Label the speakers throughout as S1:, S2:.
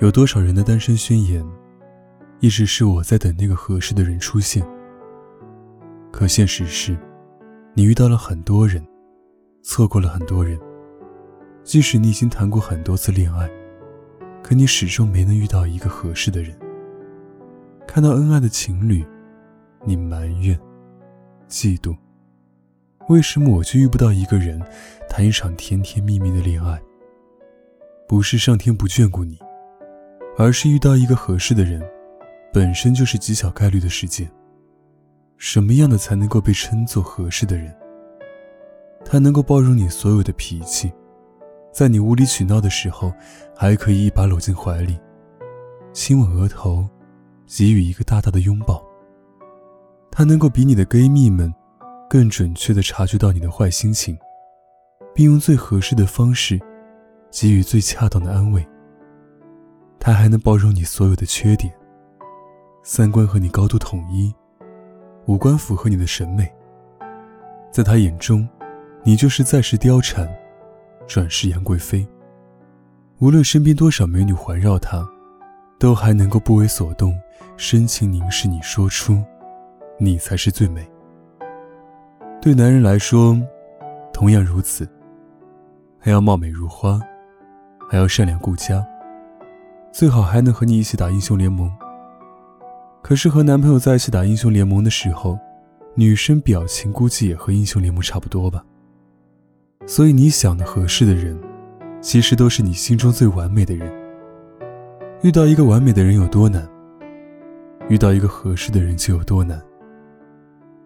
S1: 有多少人的单身宣言，一直是我在等那个合适的人出现。可现实是，你遇到了很多人，错过了很多人。即使你已经谈过很多次恋爱，可你始终没能遇到一个合适的人。看到恩爱的情侣，你埋怨、嫉妒，为什么我就遇不到一个人谈一场甜甜蜜蜜的恋爱？不是上天不眷顾你，而是遇到一个合适的人，本身就是极小概率的事件。什么样的才能够被称作合适的人？他能够包容你所有的脾气，在你无理取闹的时候，还可以一把搂进怀里，亲吻额头。给予一个大大的拥抱。他能够比你的闺蜜们更准确地察觉到你的坏心情，并用最合适的方式给予最恰当的安慰。他还能包容你所有的缺点，三观和你高度统一，五官符合你的审美。在他眼中，你就是在世貂蝉，转世杨贵妃。无论身边多少美女环绕他。都还能够不为所动，深情凝视你，说出：“你才是最美。”对男人来说，同样如此。还要貌美如花，还要善良顾家，最好还能和你一起打英雄联盟。可是和男朋友在一起打英雄联盟的时候，女生表情估计也和英雄联盟差不多吧。所以你想的合适的人，其实都是你心中最完美的人。遇到一个完美的人有多难？遇到一个合适的人就有多难。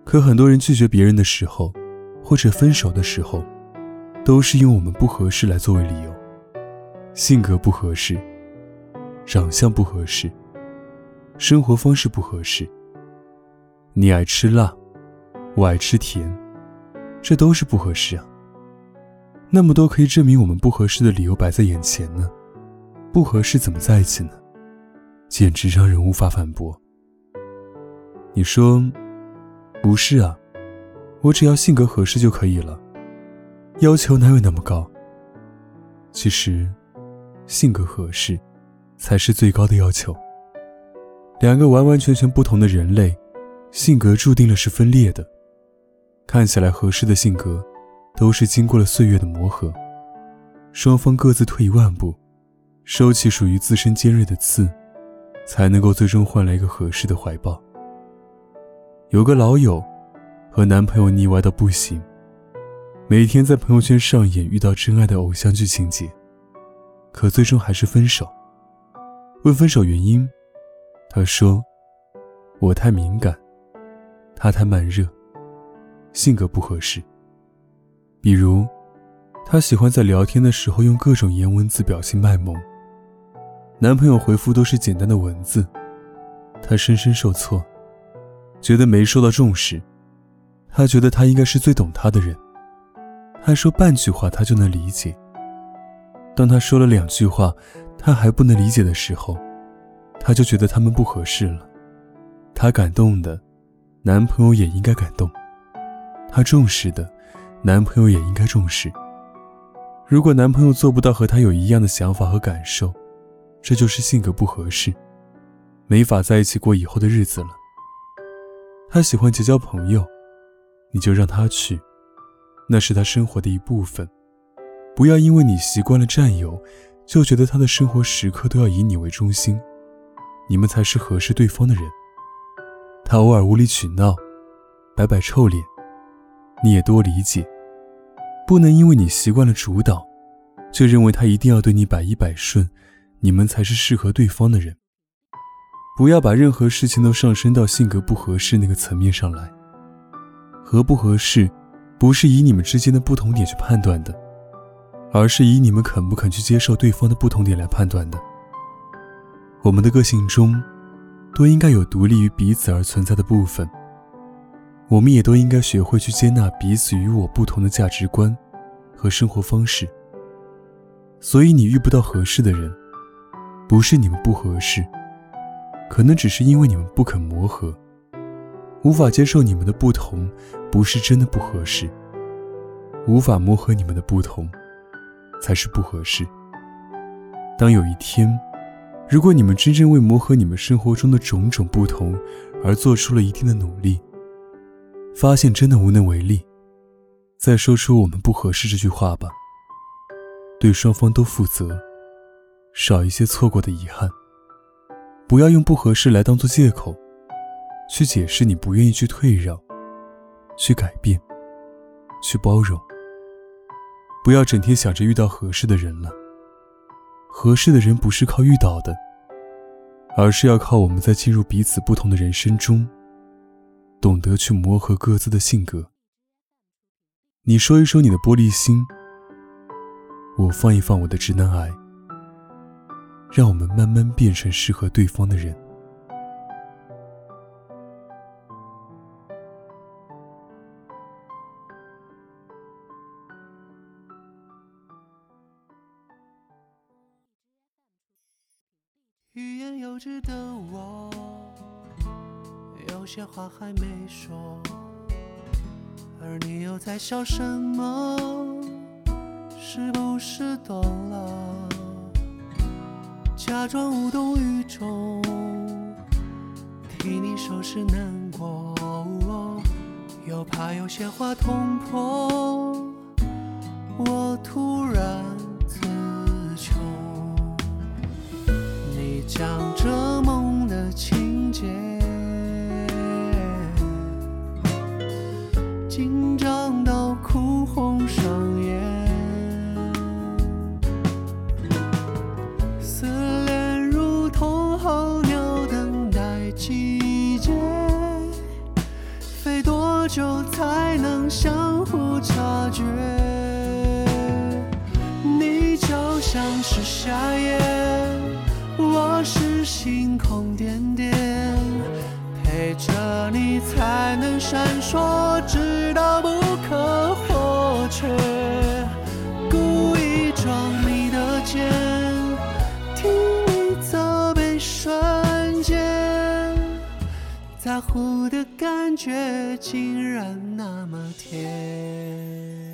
S1: 可很多人拒绝别人的时候，或者分手的时候，都是用我们不合适来作为理由。性格不合适，长相不合适，生活方式不合适。你爱吃辣，我爱吃甜，这都是不合适啊。那么多可以证明我们不合适的理由摆在眼前呢。不合适怎么在一起呢？简直让人无法反驳。你说，不是啊，我只要性格合适就可以了，要求哪有那么高？其实，性格合适，才是最高的要求。两个完完全全不同的人类，性格注定了是分裂的。看起来合适的性格，都是经过了岁月的磨合，双方各自退一万步。收起属于自身尖锐的刺，才能够最终换来一个合适的怀抱。有个老友和男朋友腻歪到不行，每天在朋友圈上演遇到真爱的偶像剧情节，可最终还是分手。问分手原因，他说：“我太敏感，他太慢热，性格不合适。比如，他喜欢在聊天的时候用各种颜文字表情卖萌。”男朋友回复都是简单的文字，她深深受挫，觉得没受到重视。她觉得他应该是最懂她的人，还说半句话他就能理解。当他说了两句话，他还不能理解的时候，她就觉得他们不合适了。她感动的，男朋友也应该感动；她重视的，男朋友也应该重视。如果男朋友做不到和她有一样的想法和感受，这就是性格不合适，没法在一起过以后的日子了。他喜欢结交朋友，你就让他去，那是他生活的一部分。不要因为你习惯了占有，就觉得他的生活时刻都要以你为中心。你们才是合适对方的人。他偶尔无理取闹，摆摆臭脸，你也多理解。不能因为你习惯了主导，就认为他一定要对你百依百顺。你们才是适合对方的人。不要把任何事情都上升到性格不合适那个层面上来。合不合适，不是以你们之间的不同点去判断的，而是以你们肯不肯去接受对方的不同点来判断的。我们的个性中，都应该有独立于彼此而存在的部分。我们也都应该学会去接纳彼此与我不同的价值观和生活方式。所以你遇不到合适的人，不是你们不合适，可能只是因为你们不肯磨合，无法接受你们的不同，不是真的不合适。无法磨合你们的不同，才是不合适。当有一天，如果你们真正为磨合你们生活中的种种不同而做出了一定的努力，发现真的无能为力，再说出“我们不合适”这句话吧。对双方都负责，少一些错过的遗憾。不要用不合适来当做借口，去解释你不愿意去退让、去改变、去包容。不要整天想着遇到合适的人了。合适的人不是靠遇到的，而是要靠我们在进入彼此不同的人生中，懂得去磨合各自的性格。你说一说你的玻璃心。我放一放我的直男癌，让我们慢慢变成适合对方的人。
S2: 欲言又止的我，有些话还没说，而你又在笑什么？是不是懂了？假装无动于衷，替你收拾难过，又怕有些话捅破，我突然想着梦的情节，紧张到哭红双眼，思念如同候鸟等待季节，飞多久才能相互察觉？你就像是夏夜。我是星空点点，陪着你才能闪烁，直到不可或缺。故意装你的肩，听你责备瞬间，在乎的。感觉竟然那么甜。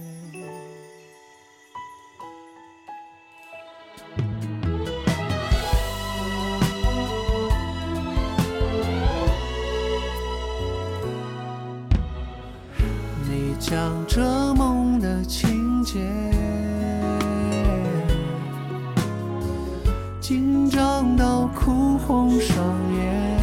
S2: 讲着梦的情节，紧张到哭红双眼。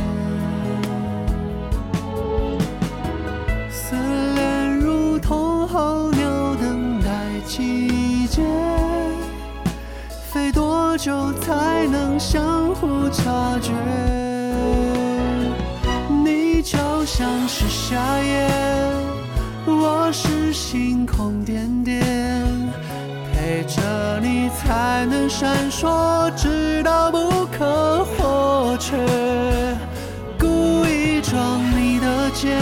S2: 就才能相互察觉，你就像是夏夜，我是星空点点，陪着你才能闪烁，直到不可或缺。故意装你的肩，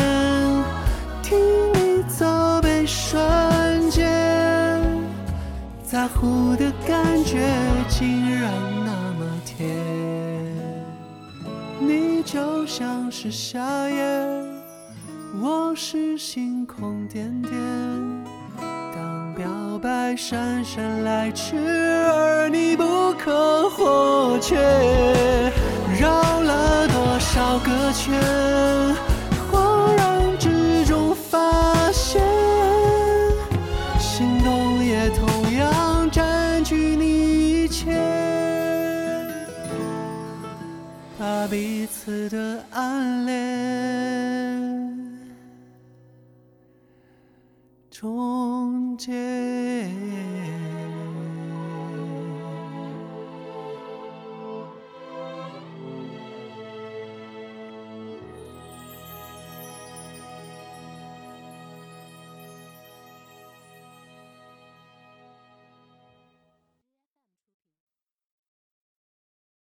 S2: 听你责备瞬间，在乎的感觉。竟然那么甜，你就像是夏夜，我是星空点点。当表白姗姗来迟，而你不可或缺，绕了多少个圈？终结。